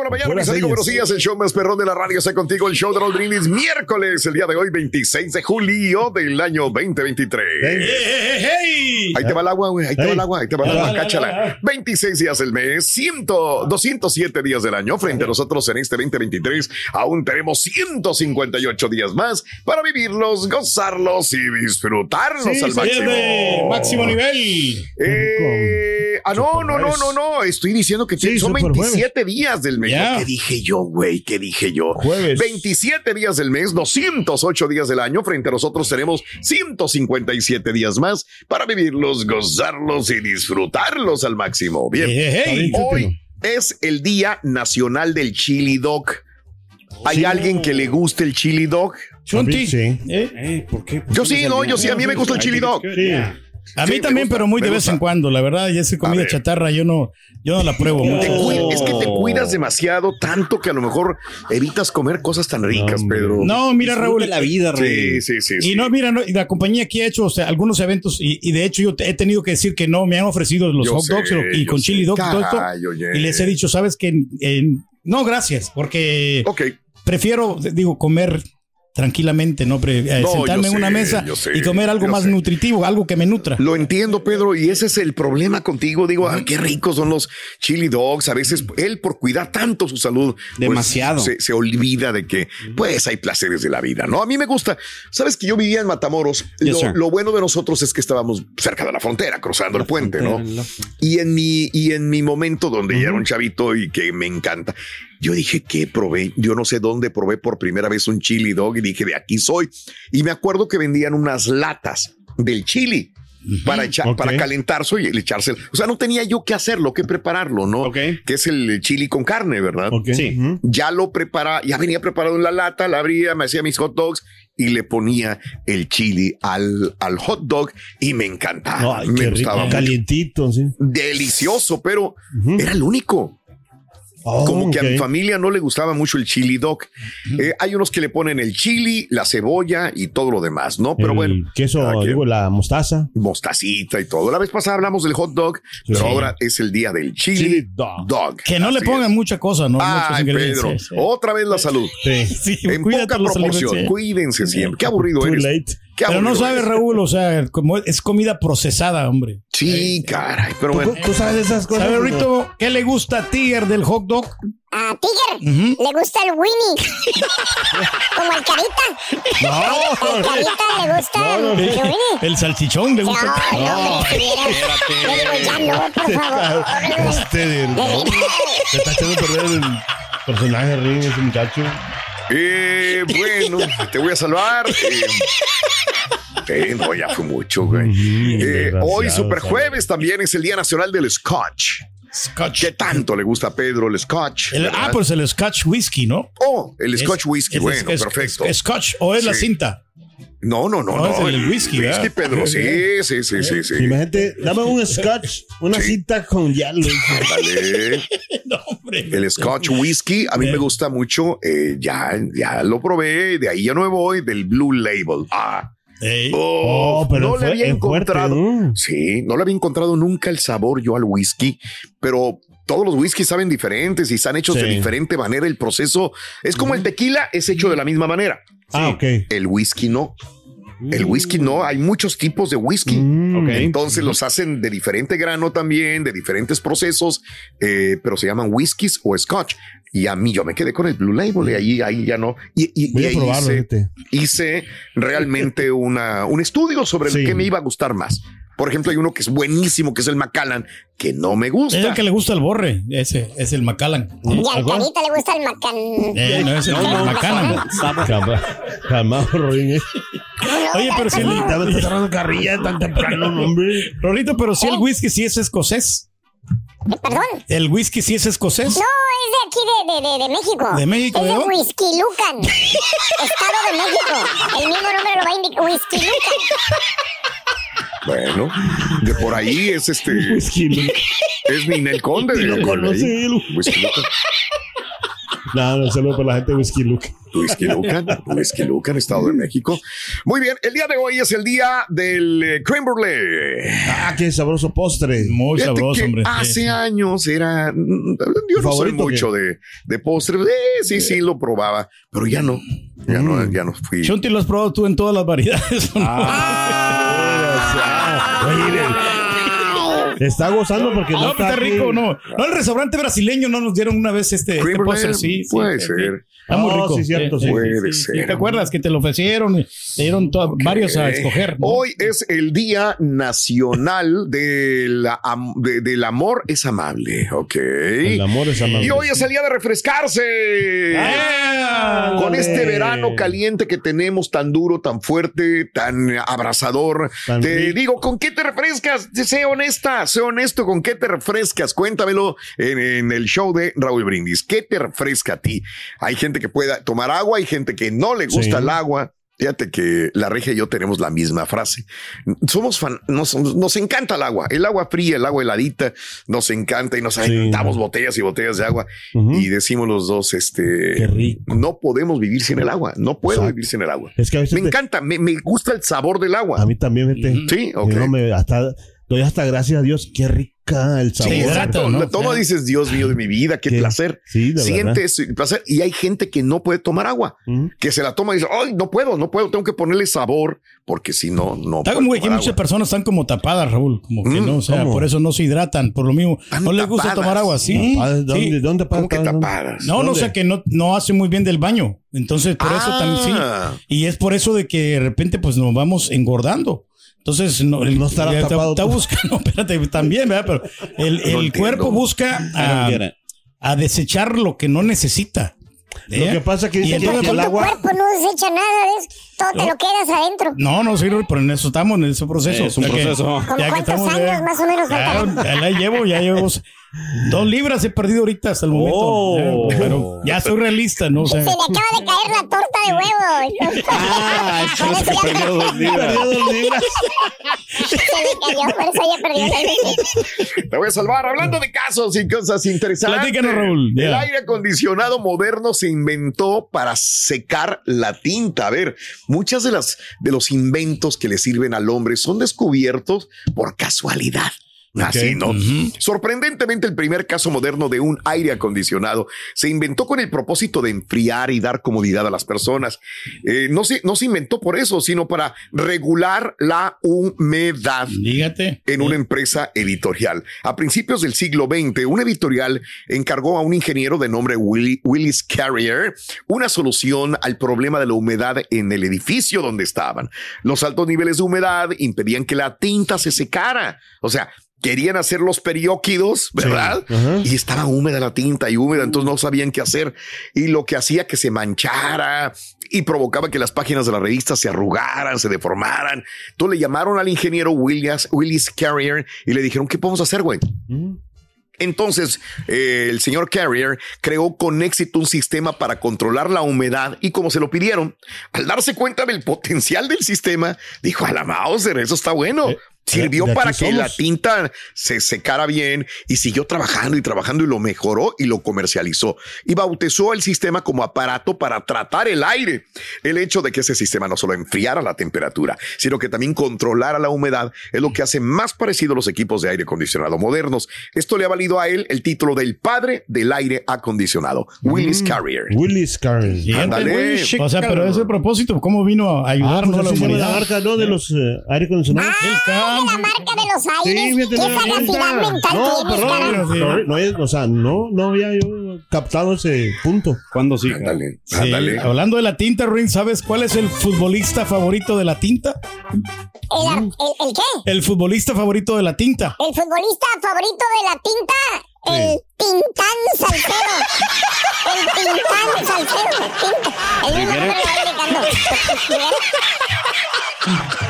Por la mañana, mis amigos, buenos días. El show más perrón de la radio está contigo. El show de Raúl Brindis, miércoles, el día de hoy, 26 de julio del año 2023. Ahí te va el agua, güey. Ahí te va el agua. Ahí te va el agua. Cáchala. 26 días del mes, 100, 207 días del año. Frente a nosotros en este 2023, aún tenemos 158 días más para vivirlos, gozarlos y disfrutarlos al máximo. máximo nivel. Eh, ah, no, no, no, no, no. Estoy diciendo que Sí, son super 27 días del mes. ¿Qué dije yo, güey? ¿Qué dije yo? Jueves. 27 días del mes, 208 días del año. Frente a nosotros tenemos 157 días más para vivirlos, gozarlos y disfrutarlos al máximo. Bien. Hey, hey, hey. Hoy es el Día Nacional del Chili Dog. ¿Hay alguien que le guste el chili dog? Chunti. Sí. ¿Eh? ¿Por qué? Yo sí, no, yo sí, a mí me gusta el chili dog. Sí. A mí Sí, también, gusta, pero muy de vez gusta. en cuando. La verdad, ya es comida chatarra, yo no, yo no la pruebo mucho. es que te cuidas demasiado, tanto que a lo mejor evitas comer cosas tan ricas. Pedro. No, mira, Raúl. la vida, Sí, sí, sí. sí. Y no, mira, no, y la compañía aquí ha hecho o sea, algunos eventos y, y de hecho yo te- he tenido que decir que no, me han ofrecido los Yo hot dogs sé, y con sé. chili dog y todo esto. Oye. Y les he dicho, sabes que no, gracias, porque prefiero, digo, comer tranquilamente, no, Pre- eh, No, sentarme en una mesa sé, y comer algo más sé. nutritivo, algo que me nutra. Lo entiendo, Pedro, y ese es el problema contigo. Digo, ah, qué ricos son los chili dogs. A veces él, por cuidar tanto su salud, pues, Demasiado. se, se olvida de que, pues, hay placeres de la vida, ¿no? A mí me gusta. Sabes que yo vivía en Matamoros. Yes, lo, bueno de nosotros es que estábamos cerca de la frontera, cruzando el puente, ¿no? Y en mi, y en mi momento donde ya era un chavito y que me encanta, yo dije que probé, yo no sé dónde probé por primera vez un chili dog y dije de aquí soy. Y me acuerdo que vendían unas latas del chili. Para echar, para calentarse y echarse. O sea, no tenía yo que hacerlo, que prepararlo, ¿no? Ok. Que es el chili con carne, ¿verdad? Ok. Sí. Ya lo prepara, ya venía preparado en la lata, la abría, me hacía mis hot dogs y le ponía el chili al, al hot dog y me encantaba. Ay, me qué rico. mucho Calientito, sí. delicioso, pero era el único. Oh, Como que a mi familia no le gustaba mucho el chili dog. Eh, hay unos que le ponen el chili, la cebolla y todo lo demás, ¿no? Pero El bueno, Queso, digo, la mostaza. mostacita y todo. La vez pasada hablamos del hot dog, pero ahora es el día del chili, Chili dog. dog. Que no le pongan es. mucha cosa, ¿no? Muchos Ay, ingredientes. Pedro, Sí, sí. otra vez la salud. Sí. Sí, En poca proporción. Cuídense siempre. Qué aburrido Too eres. late. Qué Pero no sabes, eres. Raúl, o sea, como es comida procesada, hombre. Sí, caray. Pero ¿Tú, bueno. tú sabes de esas cosas? ¿Sabe, Rito, qué le gusta a Tiger del hot dog? A Tiger le gusta el Winnie. Como el Carita. No. El Carita le gusta el, el Winnie. El salchichón le No, gusta. no, Le digo, ya no, por favor. Este del- Se está echando a perder el personaje de Ring, ese muchacho. Eh, bueno, te voy a salvar. Eh, Eh, no, ya fue mucho, güey. Eh, hoy, Super. Jueves, también es el Día Nacional del Scotch. Scotch. ¿Qué tanto le gusta a Pedro el Scotch? El- ah, pues el Scotch Whisky, ¿no? Oh, el Scotch Es- Whisky, es- bueno, es- perfecto. es- Scotch o es la cinta. No, no, no, No, no. es el whisky, ¿verdad? Whisky, Pedro, sí, sí, sí, sí, sí. Imagínate, dame un scotch, una Sí. cita con hielo. Dale. No, hombre. El Scotch Whisky, a mí Bien. me gusta mucho. eh, ya, ya lo probé, de ahí ya no me voy, del Blue Label. Ah, Ey. oh, Oh, pero no le había fuerte, encontrado. ¿no? Sí, no le había encontrado nunca el sabor yo al whisky, pero todos los whiskies saben diferentes y están hechos de diferente manera. El proceso es como el tequila, es hecho de la misma manera. Ah, ok. El whisky no. El whisky no, hay muchos tipos de whisky. Mm, ok. Entonces los hacen de diferente grano también, de diferentes procesos, eh, pero se llaman whiskies o scotch. Y a mí yo me quedé con el Blue Label y ahí, ahí ya no. Y, y- Voy y a ahí probarlo, hice realmente una, un estudio sobre Sí. el que me iba a gustar más. Por ejemplo, hay uno que es buenísimo, que es el Macallan, que no me Es gusta. el que le gusta el borre. Ese es el Macallan. Y al carita le gusta el macán. Eh, no es el Macallan. Calma- Calmado, Rorín. eh. Oye, pero si el, me está cerrando carrilla tan temprano, no, hombre. Rorito, pero si el whisky sí es escocés. Eh, Perdón. El whisky sí es escocés. No, es de aquí, de, de, de, de México. ¿De México? Es ¿De? Whisky Lucan. Estado de México. El mismo nombre lo va a indicar. Whisky Lucan. Bueno, de por ahí es este, Whisky, Luke. es Ninel Conde. Ni lo conoce ahí. él. Whisky Lucan. No, no, saludo para la gente de Whisky Luke. Whisky Lucan, Whisky Lucan, Estado de México. Muy bien, el día de hoy es el día del eh, creme brulee. Ah, qué sabroso postre. Muy Fíjate sabroso, que hombre. Hace Sí. años era. mm, Yo no soy mucho de, de postres. Eh, sí, sí, lo probaba, pero ya no. Ya no, Mm. ya no fui. Chunti, lo has probado tú en todas las variedades. Ah, Oye, está gozando porque no, está aquí. rico, no. No, el restaurante brasileño no nos dieron una vez este, este postre, sí. puede sí, ser. Está muy Oh, rico. sí, cierto, sí. Puede sí, ser. ¿Te acuerdas que te lo ofrecieron? y Te dieron to- varios a escoger. ¿no? Hoy es el Día Nacional del am- de- del Amor es Amable. Ok. El amor es amable. Y hoy es el día de refrescarse. ¡Ah! Con este verano caliente que tenemos tan duro, tan fuerte, tan abrazador, Tan te rico. digo, ¿con qué te refrescas? Sé honesta, sé honesto, ¿con qué te refrescas? Cuéntamelo en, en el show de Raúl Brindis. ¿Qué te refresca a ti? Hay gente que pueda tomar agua, hay gente que no le gusta Sí. el agua. Fíjate que la regia y yo tenemos la misma frase. Somos fan, nos, nos encanta el agua, el agua fría, el agua heladita, nos encanta y nos Sí. aventamos botellas y botellas de agua y decimos los dos, este, no podemos vivir sin el agua, no puedo Exacto. vivir sin el agua. Es que a veces Me te- encanta, me, me gusta el sabor del agua. a mí también, vete. Sí, ok. No me, hasta, doy hasta gracias a Dios. Qué rica el sabor. Sí, Exacto, ¿no? todo Sí. dices, Dios mío de mi vida, qué, Qué- placer. Sí, de verdad. Sientes el placer y hay gente que no puede tomar agua, que se la toma y dice, ay, no puedo, no puedo, tengo que ponerle sabor porque si no, no. Está puedo como que tomar muchas agua. personas están como tapadas, Raúl. Como que Mm, no, o sea, ¿cómo? por eso no se hidratan. Por lo mismo, Están no les gusta tapadas. tomar agua, sí. Ah, ¿Dónde, sí. dónde ¿Cómo que tapadas? No, no, o sea que no, no hace muy bien del baño. Entonces, por eso también Ah. sí. Y es por eso de que de repente pues nos vamos engordando. Entonces, no, el- No estará está, tapado está buscando, espérate, también, ¿verdad? Pero el, el cuerpo busca a, a desechar lo que no necesita. Lo ¿Eh? que pasa es que Y que, el agua. cuerpo no desecha nada de eso. Todo te lo quedas adentro. No, no, sí, pero en eso estamos, en ese proceso. Es un Ya que- proceso. ¿Con ya que estamos, años ya- más o menos Ya, ya la llevo, ya llevo dos libras he perdido ahorita hasta el momento. Oh. Eh, Pero ya soy realista, ¿no? O sea, Se le acaba de caer la torta de huevo. Ah, por eso que perdió dos libras. Perdió dos libras. Se le cayó, por eso ya perdió. Te voy a salvar. Hablando de casos y cosas interesantes. Platícanos, Raúl. El Ya. aire acondicionado moderno se inventó para secar la tinta. A ver, muchas de las de los inventos que le sirven al hombre son descubiertos por casualidad. Así, ¿no? Sorprendentemente, el primer caso moderno de un aire acondicionado se inventó con el propósito de enfriar y dar comodidad a las personas. Eh, no, se, no se inventó por eso, sino para regular la humedad dígate. en una empresa editorial. A principios del siglo XX, una editorial encargó a un ingeniero de nombre Willy- Willis Carrier una solución al problema de la humedad en el edificio donde estaban. Los altos niveles de humedad impedían que la tinta se secara. O sea, querían hacer los perióquidos, ¿verdad? Y estaba húmeda la tinta y húmeda, entonces no sabían qué hacer. Y lo que hacía que se manchara y provocaba que las páginas de la revista se arrugaran, se deformaran. Entonces le llamaron al ingeniero Williams, Willis Carrier y le dijeron, ¿qué podemos hacer, güey? Entonces, eh, el señor Carrier creó con éxito un sistema para controlar la humedad y como se lo pidieron, al darse cuenta del potencial del sistema, dijo a la Mauser, eso está bueno. Sirvió de para que la tinta se secara bien y siguió trabajando y trabajando y lo mejoró y lo comercializó y bautizó el sistema como aparato para tratar el aire. El hecho de que ese sistema no solo enfriara la temperatura, sino que también controlara la humedad es lo que hace más parecido a los equipos de aire acondicionado modernos. Esto le ha valido a él el título del padre del aire acondicionado, Willis Carrier. Willis Carrier. Ándale. O sea, pero ese propósito, ¿cómo vino a ayudarnos Ah, a la pues llama la humanidad? marca, ¿no? De los eh, aire acondicionados. El Ah, de la marca de los Sí, aires. fíjate, ¿Qué no, sagacidad no, mental no, tienes, perdón, no, no es, o sea, no, no había yo captado ese punto. ¿Cuándo sí? Ándale, Sí, ándale. hablando de la tinta, Ruin, ¿sabes cuál es el futbolista favorito de la tinta? ¿El, ar- el, el qué? El futbolista favorito de la tinta. El futbolista favorito de la tinta. El Tintán Salcero. El Tintán Salcero. Tinta. El mismo nombre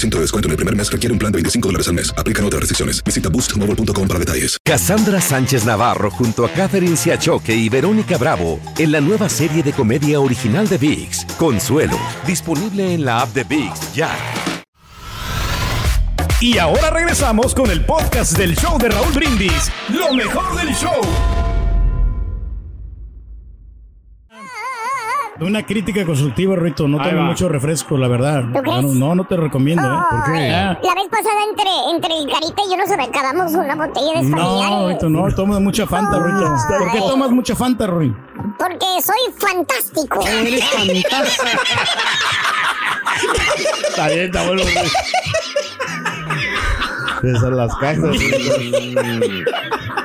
de descuento en el primer mes requiere un plan de 25 dólares al mes. Aplican otras restricciones. Visita boostmobile.com para detalles. Cassandra Sánchez Navarro junto a Catherine Siachoque y Verónica Bravo en la nueva serie de comedia original de VIX, Consuelo, disponible en la app de VIX ya. Y ahora regresamos con el podcast del show de Raúl Brindis. Lo mejor del show. Una crítica constructiva, Rito. No tengo mucho refresco, la verdad. ¿Tú crees? No, no, no te recomiendo, ¿eh? ¿Por qué? Ay, Ah, La vez pasada entre, entre el Carita y yo nos acabamos una botella de No. Rito, no, tomas mucha Fanta, Rito. ¿Por qué tomas mucha Fanta, Ruin? Porque soy fantástico. Eres fantástico. Está bien, está bueno. güey. Esas son las cajas.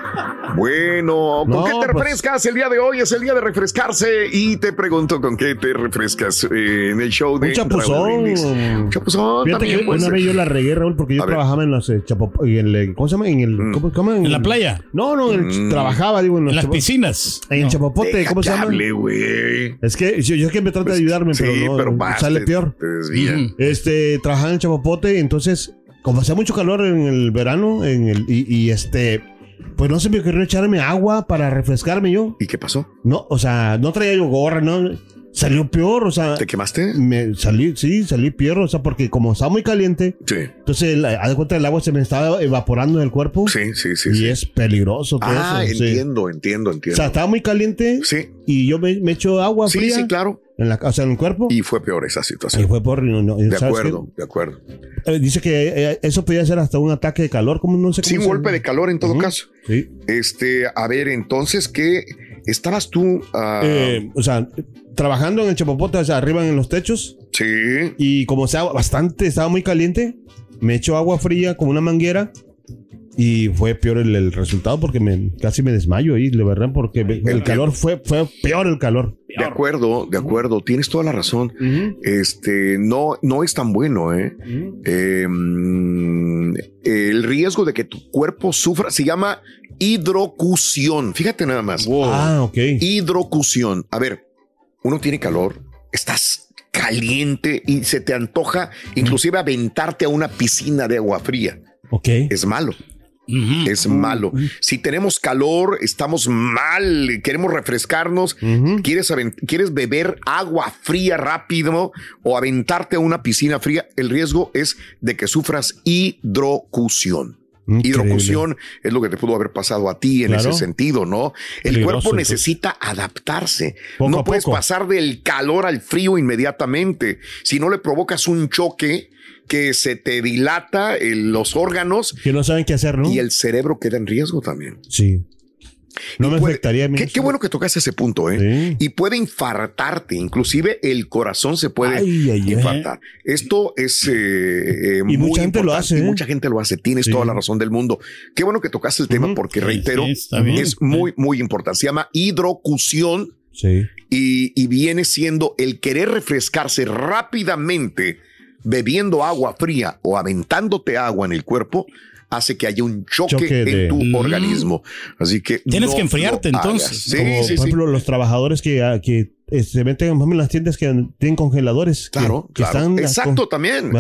Bueno, ¿con No, qué te pues- refrescas el día de hoy? Es el día de refrescarse y te pregunto con qué te refrescas eh, en el show de Un chapuzón. Un chapuzón Fíjate también que puede una vez yo la regué, Raúl, porque yo ver. trabajaba en los eh, en el- ¿cómo se llama? En el, Mm. ¿cómo, cómo? ¿En la playa? No, no, en el- Mm. trabajaba, digo, en, los En las chapo- piscinas. En el chapopote, Deja ¿cómo se llama? hable, güey. Es que yo, yo que me trata de ayudarme, Sí, pero no, pero más sale te- peor. te. Este, trabajaba en el chapopote, entonces, como hacía mucho calor en el verano, en el, y, y este, pues no se me ocurrió echarme agua para refrescarme yo. ¿Y qué pasó? No, o sea, no traía yo gorra, no. Salió peor, o sea, ¿Te quemaste? me salí, sí, salí peor, o sea, porque como estaba muy caliente, Sí. entonces, haz de cuenta, el agua se me estaba evaporando del cuerpo. Sí, sí, sí. y sí. es peligroso todo Ah, eso. sí. entiendo, entiendo, O entiendo. sea, estaba muy caliente Sí, y yo me, me echo agua sí, fría sí, claro. En la, o sea, en el cuerpo. Y fue peor esa Y situación. fue por... no, no, De ¿sabes acuerdo, de acuerdo. qué? Eh, dice que eh, eso podía ser hasta un ataque de calor, como no sé Sí, un golpe de calor en todo Ujú. caso. Sí. Este, a ver, entonces, ¿qué? ¿Estabas tú? ah, Eh, o sea, trabajando en el chapopote, o sea, arriba en los techos, sí. y como estaba bastante, estaba muy caliente, me echó agua fría con una manguera. Y fue peor el, el resultado porque me, casi me desmayo ahí, de verdad, porque me- el calor fue, fue peor el calor. De acuerdo, de acuerdo. Tienes toda la razón. Este, no, no es tan bueno, ¿eh? Eh, mm, el riesgo de que tu cuerpo sufra se llama hidrocución. Fíjate nada más. Ah, ok. Hidrocución. A ver, uno tiene calor, estás caliente y se te antoja inclusive aventarte a una piscina de agua fría. Ok. Es malo. Es malo. Si tenemos calor, estamos mal, queremos refrescarnos, Ujú. quieres, aven- quieres beber agua fría rápido o aventarte a una piscina fría, el riesgo es de que sufras hidrocución. Increíble. Hidrocución es lo que te pudo haber pasado a ti en Claro. ese sentido, ¿no? El cuerpo entonces. necesita adaptarse. Poco no puedes poco. pasar del calor al frío inmediatamente. Si no le provocas un choque que se te dilata el- los órganos Que no saben qué hacer, ¿no? y el cerebro queda en riesgo también. Sí. No me puede- afectaría a mí. Qué, qué bueno que tocaste ese punto, ¿eh? Y puede infartarte, inclusive el corazón se puede Ay, ay, ay. infartar. Esto es eh, eh, Y muy mucha gente lo importante, hace, y ¿eh? mucha gente lo hace. Tienes Sí. toda la razón del mundo. Qué bueno que tocaste el tema porque reitero, sí, es muy, muy importante. Se llama hidrocución Sí. y, y viene siendo el querer refrescarse rápidamente bebiendo agua fría o aventándote agua en el cuerpo hace que haya un choque, Choque de- en tu Mm. organismo. Así que Tienes no que enfriarte, entonces. Sí, Como, sí, por sí. ejemplo, los trabajadores que, ah, que se meten ejemplo, en las tiendas que tienen congeladores. que- Claro, que, claro. están Exacto, con- también.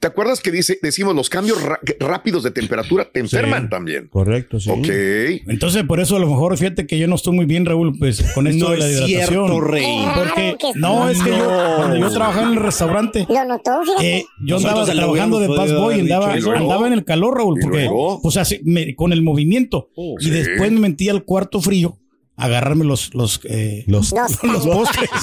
¿Te acuerdas que dice, decimos los cambios rápidos de temperatura te enferman también? Correcto, sí. Ok. Entonces, por eso a lo mejor, fíjate que yo no estoy muy bien, Raúl, pues con esto No de la es hidratación. cierto, Rey. Porque, Claro no, es que yo, cuando yo trabajaba en el restaurante, Lo notó, eh, yo andaba trabajando de podido boy, andaba, andaba en el calor, Raúl, ¿Y porque, luego? pues así, me- con el movimiento. y sí. después me metí al cuarto frío agarrarme los, los, eh, Los, Los- los postres.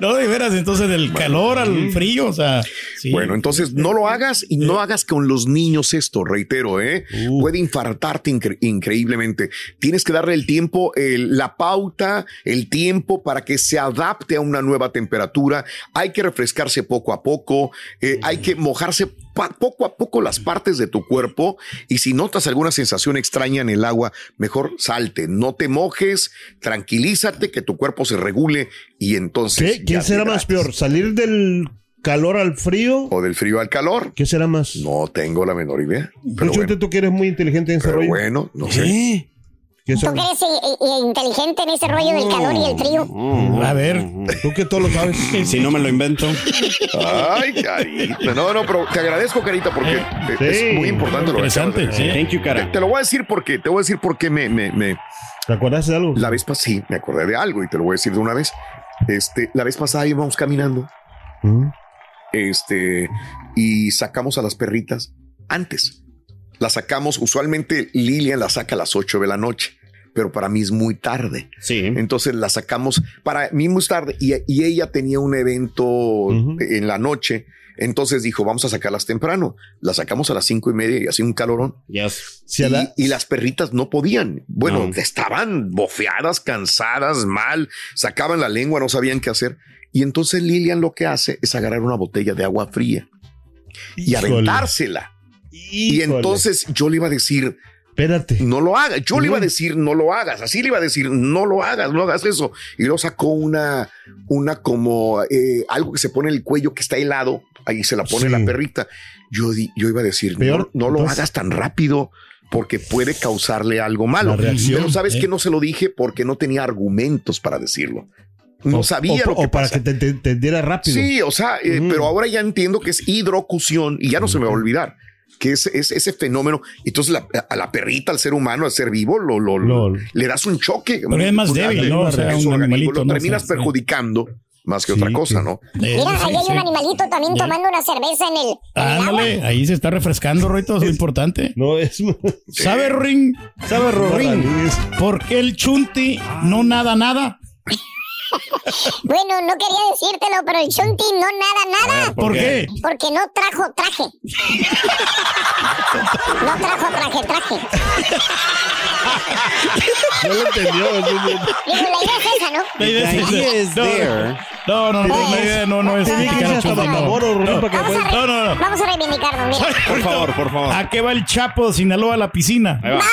No, de veras, entonces del calor al frío, o sea, sí. Bueno, entonces no lo hagas y no hagas con los niños esto, reitero, ¿eh? Uh. Puede infartarte incre- increíblemente. Tienes que darle el tiempo, el- la pauta, el tiempo para que se adapte a una nueva temperatura. Hay que refrescarse poco a poco, eh, hay que mojarse poco a poco las partes de tu cuerpo y si notas alguna sensación extraña en el agua, mejor salte, no te mojes, tranquilízate, que tu cuerpo se regule y entonces... ¿Qué? ¿Quién será más peor? ¿Salir del calor al frío? O del frío al calor. ¿Qué será más? No tengo la menor idea. Pero Chute, bueno, tú que eres muy inteligente en ese rollo. bueno, no sé. ¿Qué? ¿Qué Tú que eres eh, eh, inteligente en ese rollo del calor y el frío. A ver, Tú que todo lo sabes. Si no me lo invento. Ay, carita. No, no, pero te agradezco, carita, porque eh, Sí, es muy importante lo que acabas de interesante, decir. sí. Thank you, Te, cara. te lo voy a decir porque, te voy a decir por qué me, me, me- ¿Te acuerdas de algo? la vez pasada, sí, me acordé de algo y te lo voy a decir de una vez. Este, la vez pasada íbamos caminando, Mm. este, y sacamos a las perritas antes. Las sacamos, usualmente Lilian la saca a las 8 de la noche, pero para mí es muy tarde. Sí. Entonces la sacamos para mí muy tarde y, y ella tenía un evento en la noche. Entonces dijo, vamos a sacarlas temprano. Las sacamos a las cinco y media y hacía un calorón. Yes. Y, la- y las perritas no podían. Bueno, No. estaban bofeadas, cansadas, mal, sacaban la lengua, no sabían qué hacer. Y entonces Lilian lo que hace es agarrar una botella de agua fría y Híjole. aventársela. Y entonces yo le iba a decir, Espérate. no lo hagas. Yo le iba a decir, no lo hagas. Así le iba a decir, no lo hagas, no hagas eso. Y luego sacó una, una como eh, algo que se pone en el cuello que está helado. Ahí se la pone Sí. la perrita. Yo, di- yo iba a decir, Peor, no, no lo hagas tan rápido porque puede causarle algo malo. Reacción, Pero sabes ¿eh? que no se lo dije porque no tenía argumentos para decirlo. No O- sabía o, lo que o para pasa. que te, te entendiera rápido. Sí, o sea, eh, Mm. pero ahora ya entiendo que es hidrocución y ya no se me va a olvidar que es, es ese fenómeno. Entonces la- a la perrita, al ser humano, al ser vivo, lo, lo- Lo- le das un choque. Pero es más débil, ¿no? O sea, En un su organismo, animalito, Lo ¿no? terminas sí. perjudicando más que Sí, otra cosa, sí. ¿no? eh, Mira, sí, ahí hay sí. un animalito también tomando una cerveza en el, en el agua. Ándale, ahí se está refrescando, Roito, es lo importante. No es. ¿Sabe, Ring? ¿Sabe, Rorín? ¿Por qué el chunti no nada nada? Bueno, no quería decírtelo, pero el Chunti no nada, nada. ¿Por qué? Porque no trajo traje. No trajo traje, traje. No lo entendió. Digo, la idea es esa, ¿no? La idea es esa. is No, there. No, no, no, la idea no, no es ser al hasta Chunti, no. No, no, no. Vamos a reivindicarnos, mira. Por favor, por favor. ¿A qué va el Chapo de Sinaloa a la piscina? Ahí va.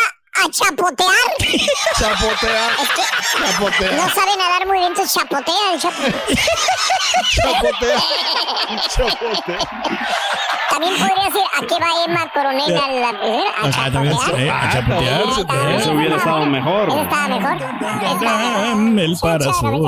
A chapotear. Chapotea. Es que Chapotea. no sabe nadar muy bien, entonces chapotea el chapo. Chapotea. Chapotea. También podría decir, ¿a qué va Emma Coronel a la primera? A también es- eh, chapotear. a chapotear. Está, Eso hubiera estado mejor. Estaba mejor. Dame el parasol.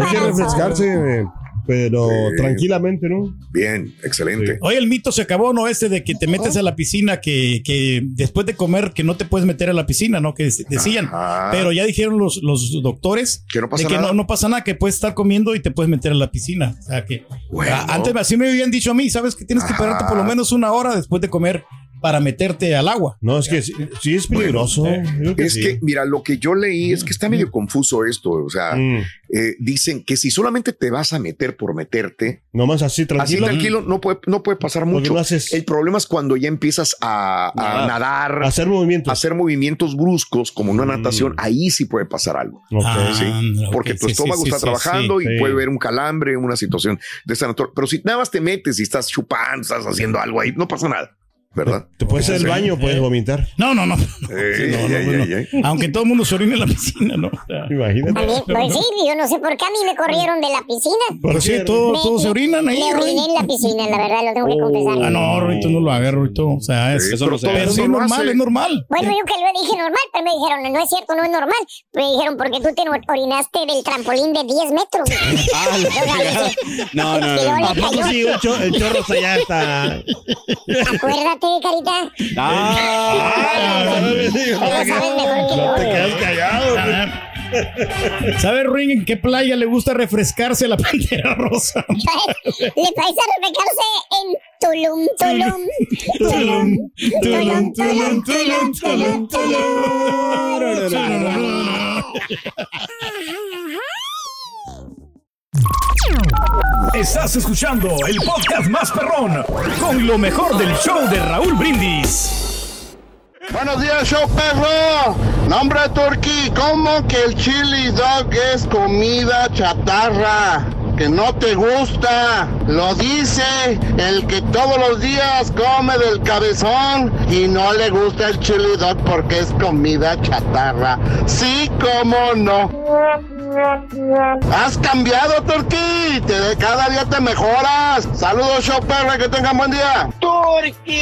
Hay que refrescarse. Pero Sí. tranquilamente, ¿no? Bien, excelente. Oye, el mito se acabó, ¿no? Este de que te metes a la piscina, que, que después de comer, que no te puedes meter a la piscina, ¿no? Que decían. Ajá. Pero ya dijeron los, los doctores Que no pasa de que nada. No, no pasa nada, que puedes estar comiendo y te puedes meter a la piscina. O sea que Bueno. a- antes así me habían dicho a mí, ¿sabes? Que tienes que esperarte por lo menos una hora después de comer para meterte al agua. No, es que sí, sí es peligroso. Bueno, que Es sí. que, mira, lo que yo leí es que está medio confuso esto. O sea, Mm. eh, dicen que si solamente te vas a meter por meterte, Nomás así así tranquilo. tranquilo, no puede, no puede pasar mucho. no haces- El problema es cuando ya empiezas a, a nadar, a Hacer movimientos. hacer movimientos bruscos como una Mm. natación, ahí sí puede pasar algo. Sí, Ah, porque tu sí, estómago sí, está sí, trabajando sí, y sí. puede haber un calambre, una situación de esa naturaleza. Pero si nada más te metes y estás chupando, estás haciendo algo ahí, no pasa nada, ¿verdad? Te puedes hacer el baño, puedes vomitar. No, no, no. Aunque todo el mundo se orine en la piscina, ¿no? Imagínate. A mí, pues sí, yo no sé por qué a mí me corrieron de la piscina. Pero sí, todos, se orinan ahí. Me oriné en la piscina, la verdad, lo tengo que confesar. Ah, no, Rito, no lo hagas, Rito. O sea, es, Sí, Eso pero no se hace. pero sí, el es normal, es normal. Bueno, yo que lo dije normal, pero me dijeron, no es cierto, no es normal. Me dijeron, porque tú te orinaste del trampolín de 10 metros. Ah, No, no, no. le ¿A poco cayó. sí? El, cho- el chorro allá está. Acuérdate, carita. Ah, mejor que No te yo. quedas callado. ¿Sabe, Ring, en qué playa le gusta refrescarse a la pantera rosa? Le vais a reflejarse en Tulum, Tulum. Tulum, Tulum, Tulum, Tulum, Tulum, Estás escuchando el podcast más perrón con lo mejor del show de Raúl Brindis. Buenos días, show perro. Nombre Turqui, ¿cómo que el chili dog es comida chatarra? Que no te gusta. Lo dice el que todos los días come del cabezón y no le gusta el chili dog porque es comida chatarra. Sí, cómo no. Has cambiado, Turqui. Te, cada día te mejoras. Saludos, show perro, que tengan buen día. Turqui,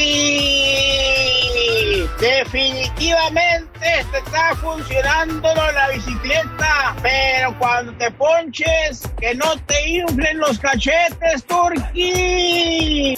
definitivamente te está funcionando la bicicleta, pero cuando te ponches, que no te inflen los cachetes, Turqui.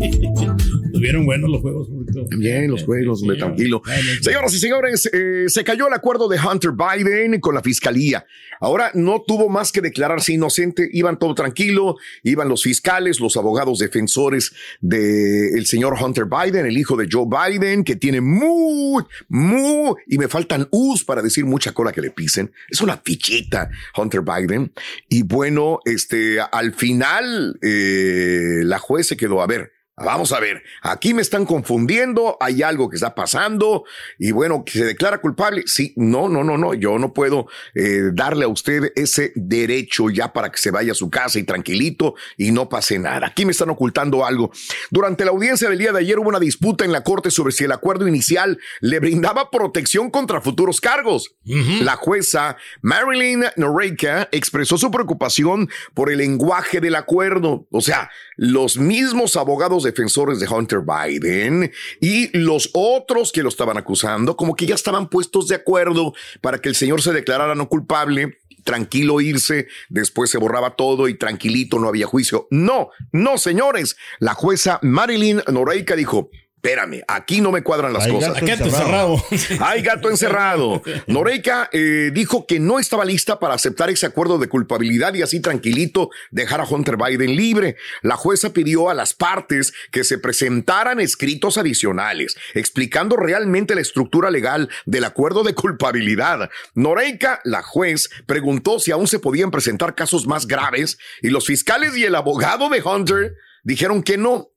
Estuvieron buenos los juegos. Bien, los juegos, hombre, tranquilo. Señoras y señores, eh, se cayó el acuerdo de Hunter Biden con la fiscalía. Ahora no tuvo más que declararse inocente, iban todo tranquilo, iban los fiscales, los abogados defensores del señor Hunter Biden, el hijo de Joe Biden, que tiene muy, muy, y me faltan us para decir mucha cola que le pisen. Es una fichita, Hunter Biden. Y bueno, este, al final, eh, la juez se quedó a ver. Vamos a ver, aquí me están confundiendo, hay algo que está pasando y bueno, que se declara culpable. Sí, no, no, no, no, yo no puedo eh, darle a usted ese derecho ya para que se vaya a su casa y tranquilito y no pase nada. Aquí me están ocultando algo. Durante la audiencia del día de ayer hubo una disputa en la corte sobre si el acuerdo inicial le brindaba protección contra futuros cargos. La jueza Marilyn Noreika expresó su preocupación por el lenguaje del acuerdo. O sea, los mismos abogados defensores de Hunter Biden y los otros que lo estaban acusando, como que ya estaban puestos de acuerdo para que el señor se declarara no culpable tranquilo irse, después se borraba todo y tranquilito no había juicio. No, no, señores. La jueza Marilyn Noreika dijo, Espérame, aquí no me cuadran las Hay cosas. gato Gato encerrado. Hay gato encerrado. Noreika eh, dijo que no estaba lista para aceptar ese acuerdo de culpabilidad y así tranquilito dejar a Hunter Biden libre. La jueza pidió a las partes que se presentaran escritos adicionales explicando realmente la estructura legal del acuerdo de culpabilidad. Noreika, la juez, preguntó si aún se podían presentar casos más graves y los fiscales y el abogado de Hunter dijeron que no.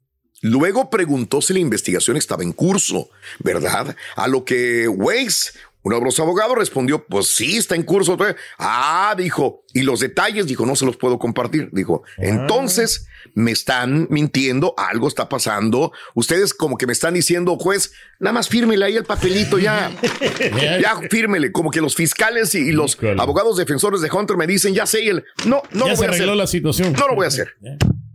Luego preguntó si la investigación estaba en curso, ¿verdad? A lo que Weiss, uno de los abogados, respondió, pues sí, está en curso. Ah, dijo, y los detalles, dijo, no se los puedo compartir. Dijo, entonces me están mintiendo, algo está pasando. Ustedes como que me están diciendo, juez, nada más fírmele ahí el papelito ya. ya fírmele, como que los fiscales y los abogados defensores de Hunter me dicen, ya sé, y él, no, no ya lo se voy a hacer. la situación. No lo voy a hacer.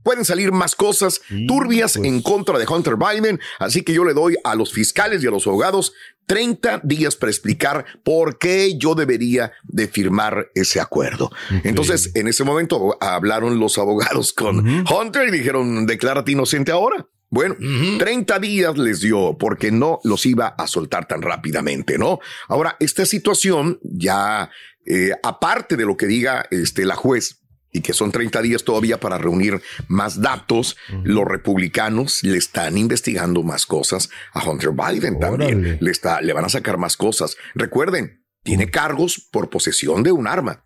Pueden salir más cosas turbias en contra de Hunter Biden. Así que yo le doy a los fiscales y a los abogados 30 días para explicar por qué yo debería de firmar ese acuerdo. Entonces, en ese momento hablaron los abogados con Hunter y dijeron, declárate inocente ahora. Bueno, 30 días les dio porque no los iba a soltar tan rápidamente, ¿no? Ahora, esta situación ya, eh, aparte de lo que diga este, la juez, y que son 30 días todavía para reunir más datos, los republicanos le están investigando más cosas a Hunter Biden también. Le, está, le van a sacar más cosas. Recuerden, tiene cargos por posesión de un arma.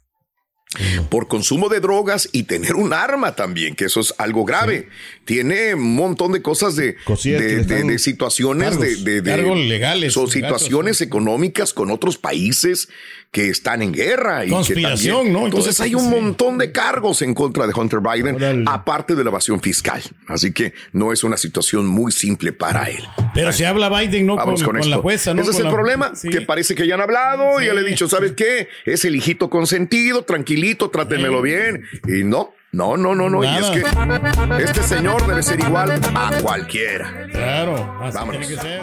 Por consumo de drogas y tener un arma también, que eso es algo grave. Tiene un montón de cosas de, de, de, de situaciones cargos, de, cargos legales, son situaciones económicas con otros países que están en guerra. Y que Conspiración, también- ¿no? Entonces hay un sí. montón de cargos en contra de Hunter Biden, aparte de la evasión fiscal. Así que no es una situación muy simple para él. Pero si habla Biden, ¿no? Con, Vamos con, con la jueza, ¿no? Ese es el la- problema, Sí. que parece que ya han hablado, y ya le he dicho, ¿sabes qué? Es el hijito consentido, tranquilito, trátenmelo bien. Y no, no, no, no, no. Y es que este señor debe ser igual a cualquiera. Claro, así Vámonos. tiene que ser.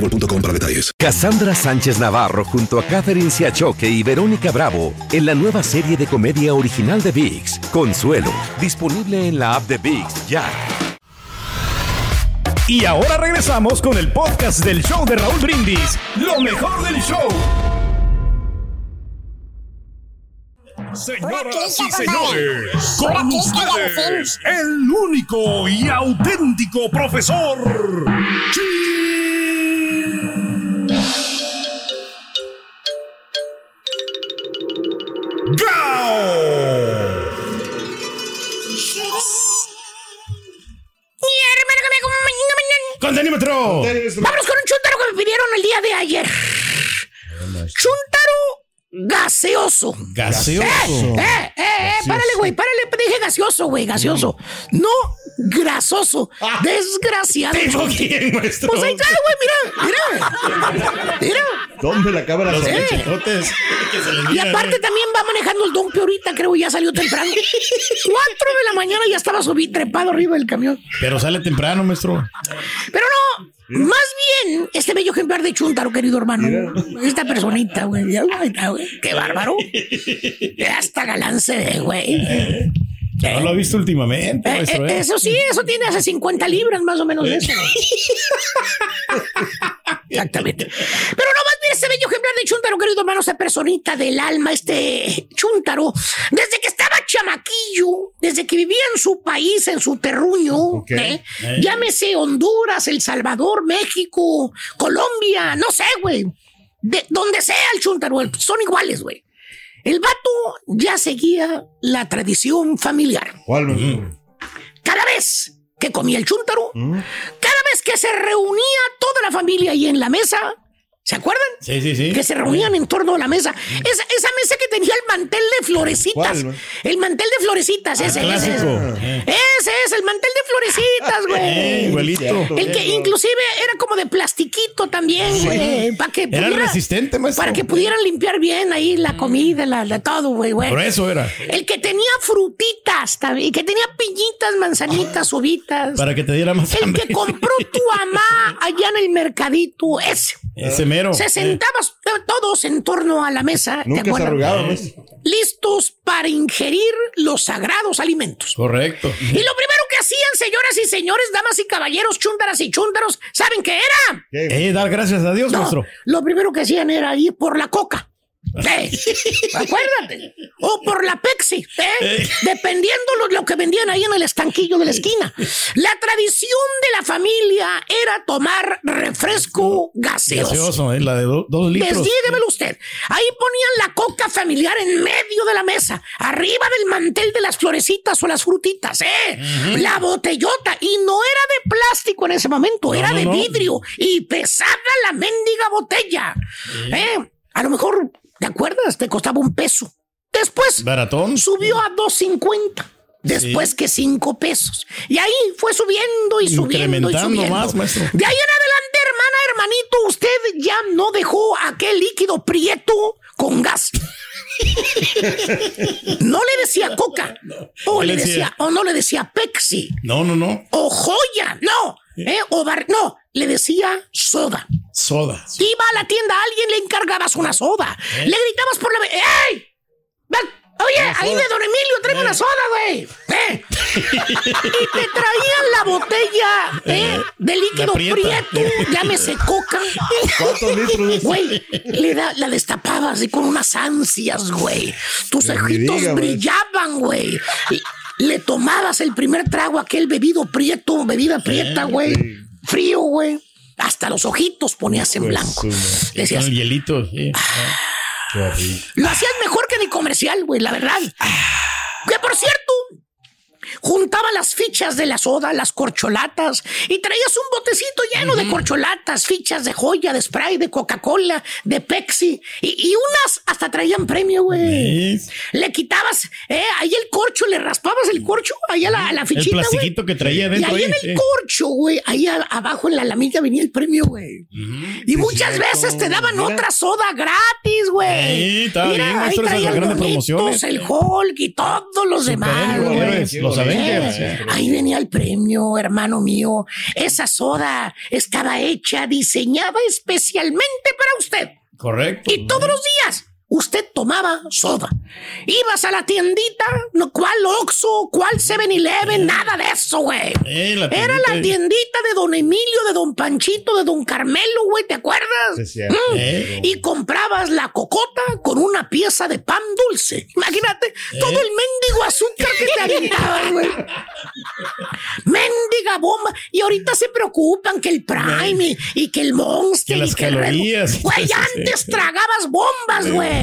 boostmobile.com para detalles. Cassandra Sánchez Navarro junto a Catherine Siachoque y Verónica Bravo en la nueva serie de comedia original de VIX, Consuelo, disponible en la app de VIX ya. Y ahora regresamos con el podcast del show de Raúl Brindis. Lo mejor del show. Señoras y señores, con ustedes, el único y auténtico profesor. De ayer. Chúntaro gaseoso. Gaseoso. Eh, eh, eh, eh, párale, güey, párale. Dije gaseoso, güey, gaseoso. No grasoso. Desgraciado. ¿Pero quién, maestro? Pues ahí está, güey, mira, mira. Mira. ¿Dónde la cámara Los le Y aparte también va manejando el Dompe ahorita, creo, ya salió temprano. Cuatro de la mañana ya estaba subido, trepado arriba del camión. Pero sale temprano, maestro. Pero no, más bien, este bello ejemplar de Chuntaro, querido hermano. Esta personita, güey. Qué bárbaro. Hasta galán se ve, güey. No lo ha visto últimamente, Eh, maestro. eh, ¿eh? eso sí, eso tiene hace 50 libras más o menos eso. Exactamente. Pero no más bien este bello ejemplar de Chuntaro, querido hermano, esa personita del alma, este Chuntaro, desde que estaba chamaquillo, desde que vivía en su país, en su terruño, ¿eh? Eh. llámese Honduras, El Salvador, México, Colombia, no sé, güey. De donde sea el Chuntaro, son iguales, güey. El vato ya seguía la tradición familiar. ¿Cuál, maestro? Cada vez que comía el chúntaro, cada vez que se reunía toda la familia ahí en la mesa, ¿se acuerdan? Sí, sí, sí. Que se reunían en torno a la mesa. Esa, esa mesa que tenía el mantel de florecitas. El mantel de florecitas, ese, ese, Clásico. ese. Ese es el mantel de florecitas, Eh, güey. igualito. El que inclusive era como de plastiquito también, güey. Para que Era resistente, maestro. Para que pudieran limpiar bien ahí la comida, la, la todo, güey, güey. Por eso era. El que tenía frutitas también, que tenía piñitas, manzanitas, uvitas. Para que te diera más El hambre. que compró tu mamá allá en el mercadito, ese. Ese mero. Se sentaban todos en torno a la mesa, ¿te Nunca se listos para ingerir los sagrados alimentos. Correcto. Y lo primero que hacían, señoras y señores, damas y caballeros, chúntaras y chúntaros, ¿saben qué era? Eh, dar gracias a Dios, No, maestro. lo primero que hacían era ir por la coca. Eh, acuérdate. O por la Pepsi, ¿eh? dependiendo lo, lo que vendían ahí en el estanquillo de la esquina. La tradición de la familia era tomar refresco gaseoso. Gaseoso, eh, la de do- dos litros. Desdídemelo usted. Ahí ponían la coca familiar en medio de la mesa, arriba del mantel de las florecitas o las frutitas, ¿eh? La botellota. Y no era de plástico en ese momento, era no, de no. vidrio. Y pesada la mendiga botella. ¿Eh? A lo mejor, ¿te acuerdas? Te costaba un peso. Después Baratón. subió a 2.50. Después que 5 pesos. Y ahí fue subiendo y subiendo y subiendo. más, maestro. De ahí en adelante, hermana, hermanito, usted ya no dejó aquel líquido prieto con gas. no le decía coca. O ¿Qué le le decía? decía, o no le decía Pepsi. No, no, no. O joya. No. ¿eh? O bar- no, le decía soda. Soda. Iba a la tienda, a alguien le encargabas una soda. ¿Eh? Le gritabas por la... ¡Ey! Ven, Oye, ahí de Don Emilio, tráeme una soda, güey. ¿Eh? y te traían la botella ¿eh? de líquido prieto, llámese coca. ¿Cuántos litros? Güey, le da- la destapabas así con unas ansias, güey. Tus me ojitos diga, brillaban, güey. Y Le tomabas el primer trago, a aquel bebido prieto, bebida prieta, güey. Frío, güey. Hasta los ojitos ponías en Pues, blanco. Le Con decías, el hielito. sí. Qué horrible. lo hacías mejor que en el comercial, güey, la verdad. Que por cierto, juntaba las fichas de la soda, las corcholatas, y traías un botecito lleno de corcholatas, fichas de joya, de spray, de Coca-Cola, de Pepsi, y, y unas hasta traían premio, güey. Le quitabas, eh, ahí el corcho, le raspabas el corcho, ahí a la, a la El fichita, güey. plastiquito que traía Y dentro ahí ahí. en el sí. corcho, güey, ahí a- abajo en la lamilla venía el premio, güey. Y muchas veces te daban Mira. otra soda gratis, güey. Sí, Mira, bien, ahí traían grandes Doritos, promociones. el Hulk y todos los demás, güey. los Avengers. Ahí venía el premio, hermano mío. Esa soda estaba hecha, diseñada especialmente para usted. Correcto. Y todos los días usted tomaba soda. Ibas a la tiendita, no, ¿cuál Oxxo? ¿Cuál 7-Eleven? Nada de eso, güey. Eh, la Era la tiendita. de don Emilio, de don Panchito, de don Carmelo, güey, ¿te acuerdas? Sí, cierto. Mm. Eh. Y comprabas la cocota con una pieza de pan dulce. Imagínate todo el mendigo azúcar que te aventaban, güey. Mendiga bomba. Y ahorita se preocupan que el Prime y, y que el Monster Que las y que el calorías. Güey, Sí, sí. antes tragabas bombas, güey.